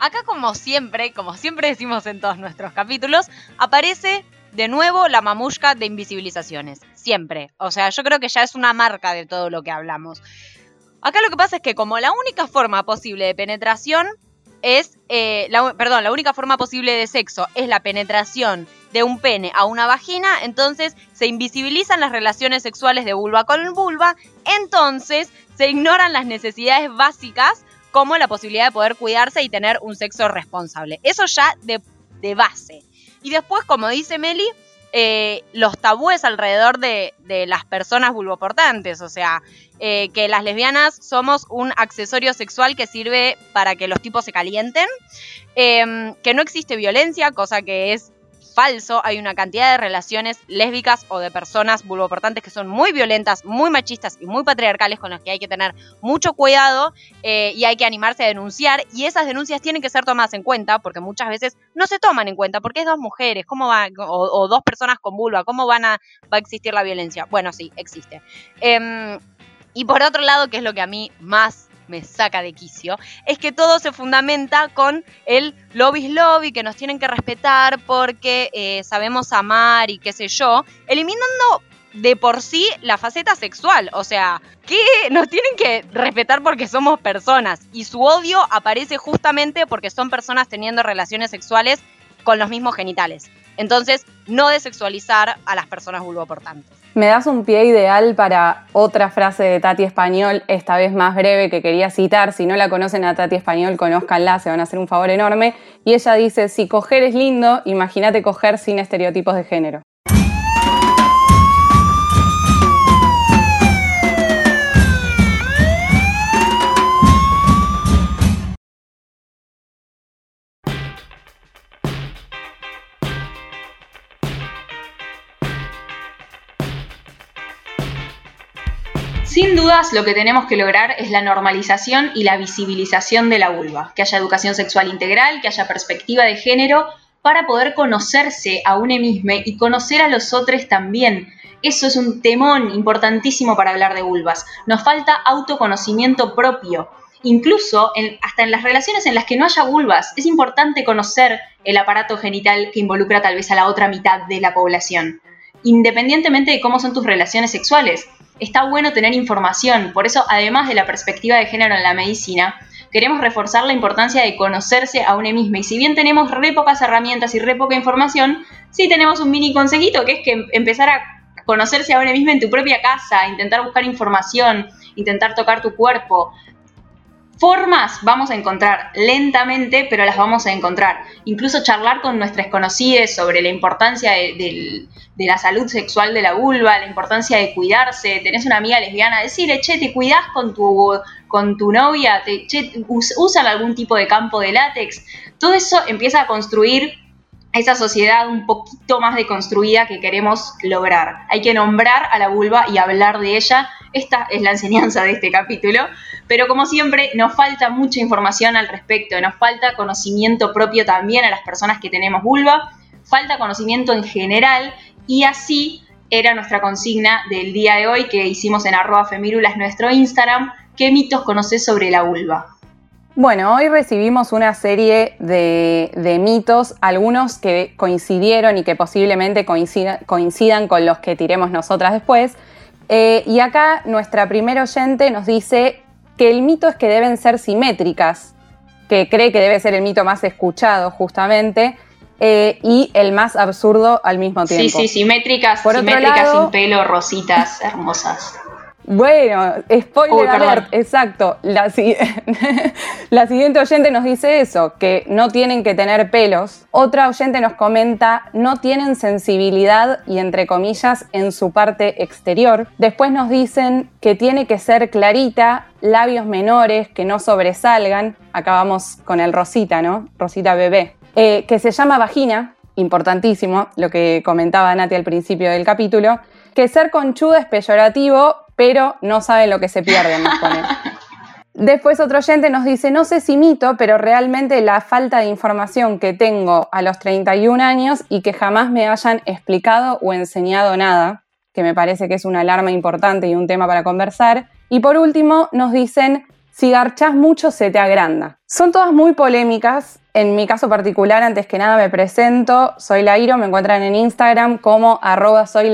Acá como siempre, como siempre decimos en todos nuestros capítulos, aparece de nuevo la mamushka de invisibilizaciones. Siempre. O sea, yo creo que ya es una marca de todo lo que hablamos. Acá lo que pasa es que como la única forma posible de penetración es, eh, la, perdón, la única forma posible de sexo es la penetración de un pene a una vagina, entonces se invisibilizan las relaciones sexuales de vulva con vulva, entonces se ignoran las necesidades básicas como la posibilidad de poder cuidarse y tener un sexo responsable. Eso ya de, de base. Y después, como dice Meli, eh, los tabúes alrededor de, las personas vulvoportantes, o sea, eh, que las lesbianas somos un accesorio sexual que sirve para que los tipos se calienten, em, que no existe violencia, cosa que es falso. Hay una cantidad de relaciones lésbicas o de personas vulvoportantes que son muy violentas, muy machistas y muy patriarcales con las que hay que tener mucho cuidado eh, y hay que animarse a denunciar. Y esas denuncias tienen que ser tomadas en cuenta porque muchas veces no se toman en cuenta porque es dos mujeres, ¿cómo va? O, dos personas con vulva, ¿cómo van a, va a existir la violencia? Bueno, sí, existe. Em, y por otro lado, que es lo que a mí más me saca de quicio, es que todo se fundamenta con el lobby lobby, que nos tienen que respetar porque eh, sabemos amar y qué sé yo, eliminando de por sí la faceta sexual. O sea, que nos tienen que respetar porque somos personas. Y su odio aparece justamente porque son personas teniendo relaciones sexuales con los mismos genitales. Entonces, no desexualizar a las personas vulvoportantes. Me das un pie ideal para otra frase de Tati Español, esta vez más breve, que quería citar. Si no la conocen a Tati Español, conózcanla, se van a hacer un favor enorme. Y ella dice, si coger es lindo, imagínate coger sin estereotipos de género. Sin dudas, lo que tenemos que lograr es la normalización y la visibilización de la vulva, que haya educación sexual integral, que haya perspectiva de género, para poder conocerse a uno mismo y conocer a los otros también. Eso es un temón importantísimo para hablar de vulvas. Nos falta autoconocimiento propio. Incluso hasta en las relaciones en las que no haya vulvas, es importante conocer el aparato genital que involucra tal vez a la otra mitad de la población, independientemente de cómo son tus relaciones sexuales está bueno tener información. Por eso, además de la perspectiva de género en la medicina, queremos reforzar la importancia de conocerse a uno mismo. Y si bien tenemos re pocas herramientas y re poca información, sí tenemos un mini consejito, que es que empezar a conocerse a uno mismo en tu propia casa, intentar buscar información, intentar tocar tu cuerpo, Formas vamos a encontrar lentamente, pero las vamos a encontrar. Incluso charlar con nuestras conocidas sobre la importancia de, la salud sexual de la vulva, la importancia de cuidarse. Tenés una amiga lesbiana, decirle, che, te cuidás con tu, con tu novia, te, usan algún tipo de campo de látex. Todo eso empieza a construir esa sociedad un poquito más deconstruida que queremos lograr. Hay que nombrar a la vulva y hablar de ella. Esta es la enseñanza de este capítulo. Pero como siempre, nos falta mucha información al respecto, nos falta conocimiento propio también a las personas que tenemos vulva, falta conocimiento en general y así era nuestra consigna del día de hoy que hicimos en arroba femirulas nuestro Instagram. ¿Qué mitos conoces sobre la vulva? Bueno, hoy recibimos una serie de, mitos, algunos que coincidieron y que posiblemente coincidan, con los que tiremos nosotras después. Eh, y acá nuestra primera oyente nos dice que el mito es que deben ser simétricas, que cree que debe ser el mito más escuchado justamente, eh, y el más absurdo al mismo tiempo. Sí, sí, simétricas, simétricas sin pelo, rositas, hermosas. Bueno, spoiler alert, exacto. (laughs) La, siguiente oyente nos dice eso, que no tienen que tener pelos. Otra oyente nos comenta, no tienen sensibilidad y entre comillas en su parte exterior. Después nos dicen que tiene que ser clarita, labios menores, que no sobresalgan. Acá vamos con el rosita, ¿no? Rosita bebé. Eh, que se llama vagina, importantísimo, lo que comentaba Nati al principio del capítulo. Que ser conchudo es peyorativo pero no saben lo que se pierden, nos Después otro oyente nos dice, no sé si mito, pero realmente la falta de información que tengo a los 31 años y que jamás me hayan explicado o enseñado nada, que me parece que es una alarma importante y un tema para conversar. Y por último nos dicen, si garchás mucho se te agranda. Son todas muy polémicas. En mi caso particular, antes que nada me presento, soy Lairo, me encuentran en Instagram como arroba soy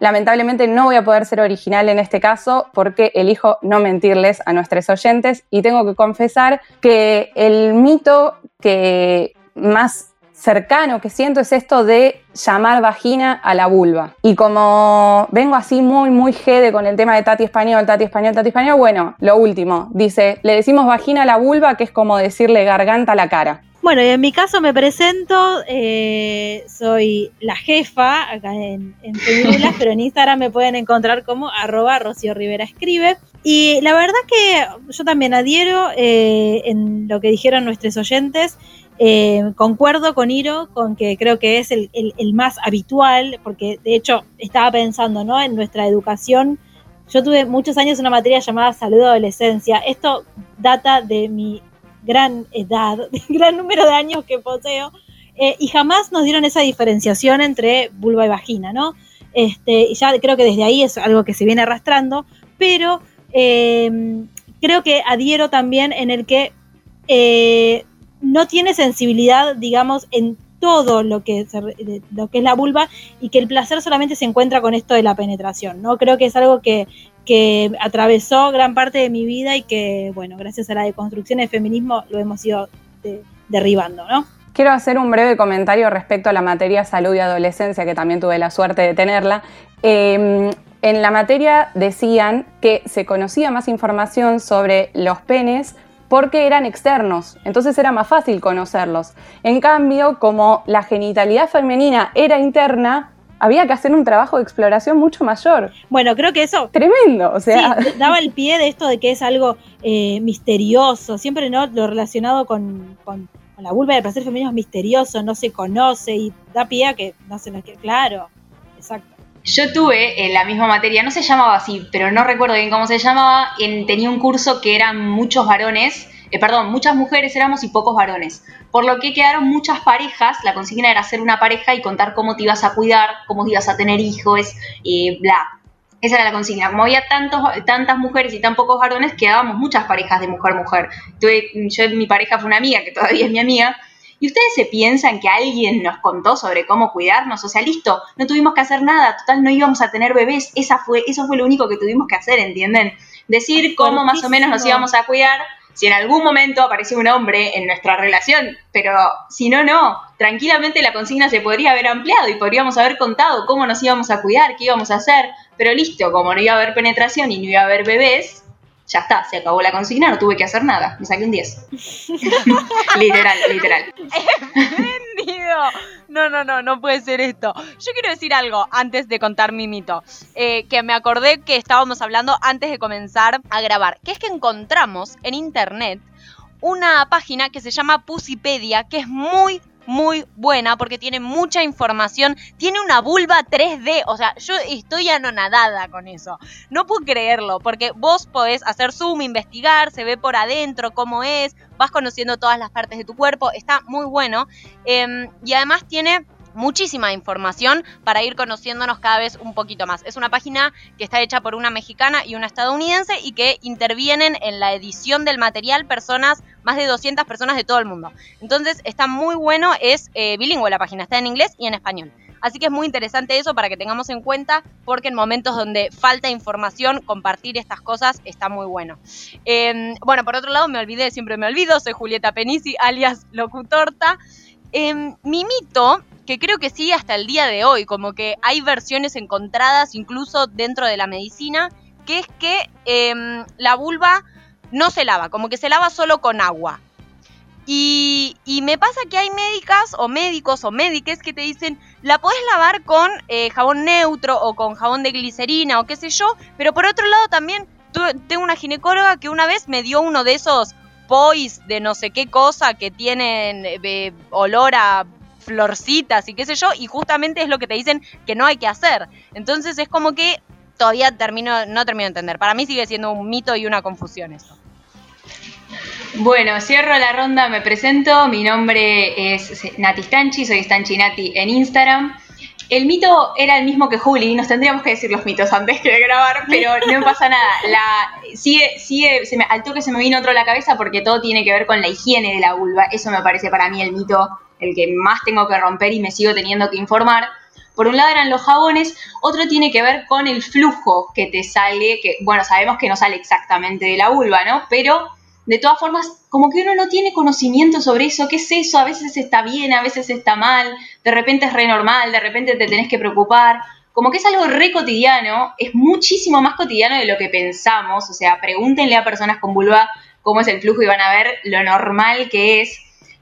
Lamentablemente no voy a poder ser original en este caso porque elijo no mentirles a nuestros oyentes y tengo que confesar que el mito que más cercano que siento es esto de llamar vagina a la vulva. Y como vengo así muy, muy jede con el tema de Tati Español, Tati Español, Tati Español, bueno, lo último, dice, le decimos vagina a la vulva, que es como decirle garganta a la cara. Bueno, y en mi caso me presento, eh, soy la jefa acá en, en (laughs) pero en Instagram me pueden encontrar como arroba Rocío Rivera Escribe. Y la verdad que yo también adhiero eh, en lo que dijeron nuestros oyentes. Eh, concuerdo con Iro, con que creo que es el, el, más habitual, porque de hecho estaba pensando ¿no? en nuestra educación. Yo tuve muchos años una materia llamada salud adolescencia. Esto data de mi gran edad, (laughs) gran número de años que poseo, eh, y jamás nos dieron esa diferenciación entre vulva y vagina, ¿no? Este, y ya creo que desde ahí es algo que se viene arrastrando, pero em, creo que adhiero también en el que eh, no tiene sensibilidad, digamos, en todo lo que, lo que es la vulva y que el placer solamente se encuentra con esto de la penetración, ¿no? Creo que es algo que, que atravesó gran parte de mi vida y que, bueno, gracias a la deconstrucción del feminismo lo hemos ido derribando, ¿no? Quiero hacer un breve comentario respecto a la materia salud y adolescencia, que también tuve la suerte de tenerla. Em, en la materia decían que se conocía más información sobre los penes porque eran externos, entonces era más fácil conocerlos. En cambio, como la genitalidad femenina era interna, había que hacer un trabajo de exploración mucho mayor. Bueno, creo que eso... Tremendo, o sea... daba el pie de esto de que es algo eh, misterioso, siempre no lo relacionado con, con, la vulva del placer femenino es misterioso, no se conoce y da pie a que no se nos quede claro. Yo tuve en la misma materia, no se llamaba así, pero no recuerdo bien cómo se llamaba, en, tenía un curso que eran muchos varones, eh, perdón, muchas mujeres éramos y pocos varones, por lo que quedaron muchas parejas, la consigna era hacer una pareja y contar cómo te ibas a cuidar, cómo te ibas a tener hijos, eh, bla. Esa era la consigna. Como había tantos, tantas mujeres y tan pocos varones, quedábamos muchas parejas de mujer-mujer. Yo, mi pareja fue una amiga, que todavía es mi amiga, ¿Y ustedes se piensan que alguien nos contó sobre cómo cuidarnos? O sea, listo, no tuvimos que hacer nada, total no íbamos a tener bebés, Esa fue, eso fue lo único que tuvimos que hacer, ¿entienden? Decir cómo más o menos nos íbamos a cuidar, si en algún momento apareció un hombre en nuestra relación, pero si no, no, tranquilamente la consigna se podría haber ampliado y podríamos haber contado cómo nos íbamos a cuidar, qué íbamos a hacer, pero listo, como no iba a haber penetración y no iba a haber bebés, ya está, se acabó la consigna, no tuve que hacer nada, me saqué un 10. (laughs) literal, literal. Entendido. No, no, no, no puede ser esto. Yo quiero decir algo antes de contar mi mito, eh, que me acordé que estábamos hablando antes de comenzar a grabar, que es que encontramos en internet una página que se llama Pusipedia, que es muy, muy buena porque tiene mucha información, tiene una vulva 3D, o sea, yo estoy anonadada con eso. No puedo creerlo, porque vos podés hacer zoom, investigar, se ve por adentro cómo es, vas conociendo todas las partes de tu cuerpo, está muy bueno. Em, y además tiene muchísima información para ir conociéndonos cada vez un poquito más. Es una página que está hecha por una mexicana y una estadounidense y que intervienen en la edición del material personas, más de 200 personas de todo el mundo. Entonces está muy bueno, es eh, bilingüe la página, está en inglés y en español. Así que es muy interesante eso para que tengamos en cuenta, porque en momentos donde falta información, compartir estas cosas está muy bueno. Em, bueno, por otro lado, me olvidé, siempre me olvido, soy Julieta Penisi, alias Locutorta. Eh, mi mito que creo que sí hasta el día de hoy, como que hay versiones encontradas incluso dentro de la medicina, que es que em, la vulva no se lava, como que se lava solo con agua. Y, me pasa que hay médicas o médicos o médiques que te dicen, la podés lavar con eh, jabón neutro o con jabón de glicerina o qué sé yo, pero por otro lado también tengo una ginecóloga que una vez me dio uno de esos pois de no sé qué cosa que tienen eh, olor a florcitas y qué sé yo, y justamente es lo que te dicen que no hay que hacer. Entonces es como que todavía termino, no termino de entender. Para mí sigue siendo un mito y una confusión eso. Bueno, cierro la ronda, me presento. Mi nombre es Nati Stanchi, soy Stanchi Nati en Instagram. El mito era el mismo que Juli, nos tendríamos que decir los mitos antes que de grabar, pero (laughs) no pasa nada. La, sigue, sigue, se me, al toque se me vino otro a la cabeza porque todo tiene que ver con la higiene de la vulva. Eso me parece para mí el mito el que más tengo que romper y me sigo teniendo que informar. Por un lado eran los jabones, otro tiene que ver con el flujo que te sale, que bueno, sabemos que no sale exactamente de la vulva, ¿no? Pero de todas formas, como que uno no tiene conocimiento sobre eso, ¿qué es eso? A veces está bien, a veces está mal, de repente es re normal, de repente te tenés que preocupar. Como que es algo re cotidiano, es muchísimo más cotidiano de lo que pensamos, o sea, pregúntenle a personas con vulva cómo es el flujo y van a ver lo normal que es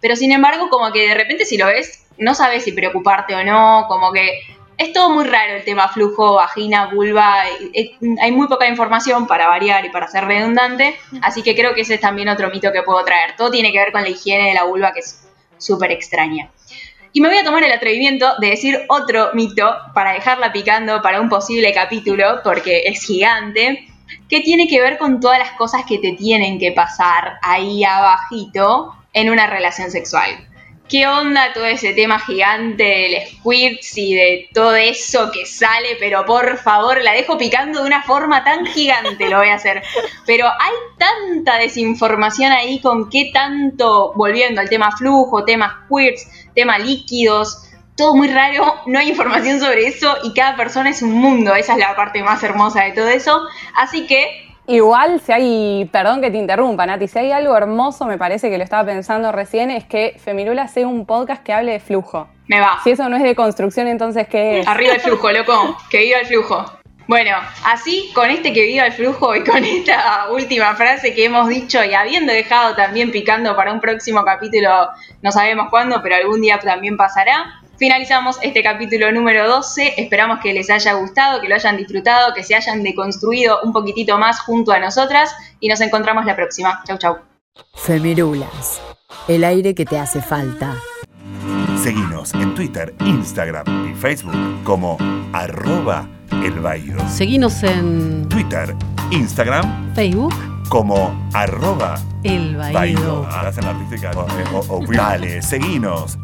pero sin embargo, como que de repente si lo ves, no sabes si preocuparte o no, como que es todo muy raro el tema flujo, vagina, vulva, hay muy poca información para variar y para ser redundante, así que creo que ese es también otro mito que puedo traer. Todo tiene que ver con la higiene de la vulva que es súper extraña. Y me voy a tomar el atrevimiento de decir otro mito para dejarla picando para un posible capítulo, porque es gigante, que tiene que ver con todas las cosas que te tienen que pasar ahí abajito en una relación sexual. ¿Qué onda todo ese tema gigante del squirts y de todo eso que sale? Pero por favor, la dejo picando de una forma tan gigante, lo voy a hacer. Pero hay tanta desinformación ahí con qué tanto, volviendo al tema flujo, tema squirts, tema líquidos, todo muy raro, no hay información sobre eso y cada persona es un mundo, esa es la parte más hermosa de todo eso. Así que Igual, si hay, perdón que te interrumpa, Nati, si hay algo hermoso, me parece que lo estaba pensando recién, es que Femirula sea un podcast que hable de flujo. Me va. Si eso no es de construcción, entonces ¿qué es? Arriba el flujo, loco, que viva el flujo. Bueno, así con este que viva el flujo y con esta última frase que hemos dicho y habiendo dejado también picando para un próximo capítulo, no sabemos cuándo, pero algún día también pasará. Finalizamos este capítulo número 12. Esperamos que les haya gustado, que lo hayan disfrutado, que se hayan deconstruido un poquitito más junto a nosotras y nos encontramos la próxima. Chau, chau. Femirulas, el aire que te hace falta. Seguinos en Twitter, Instagram y Facebook como arroba elbaído. Seguinos en Twitter, Instagram, Facebook como arroba el baído. Hacen la artística. O- o- o- Dale, seguinos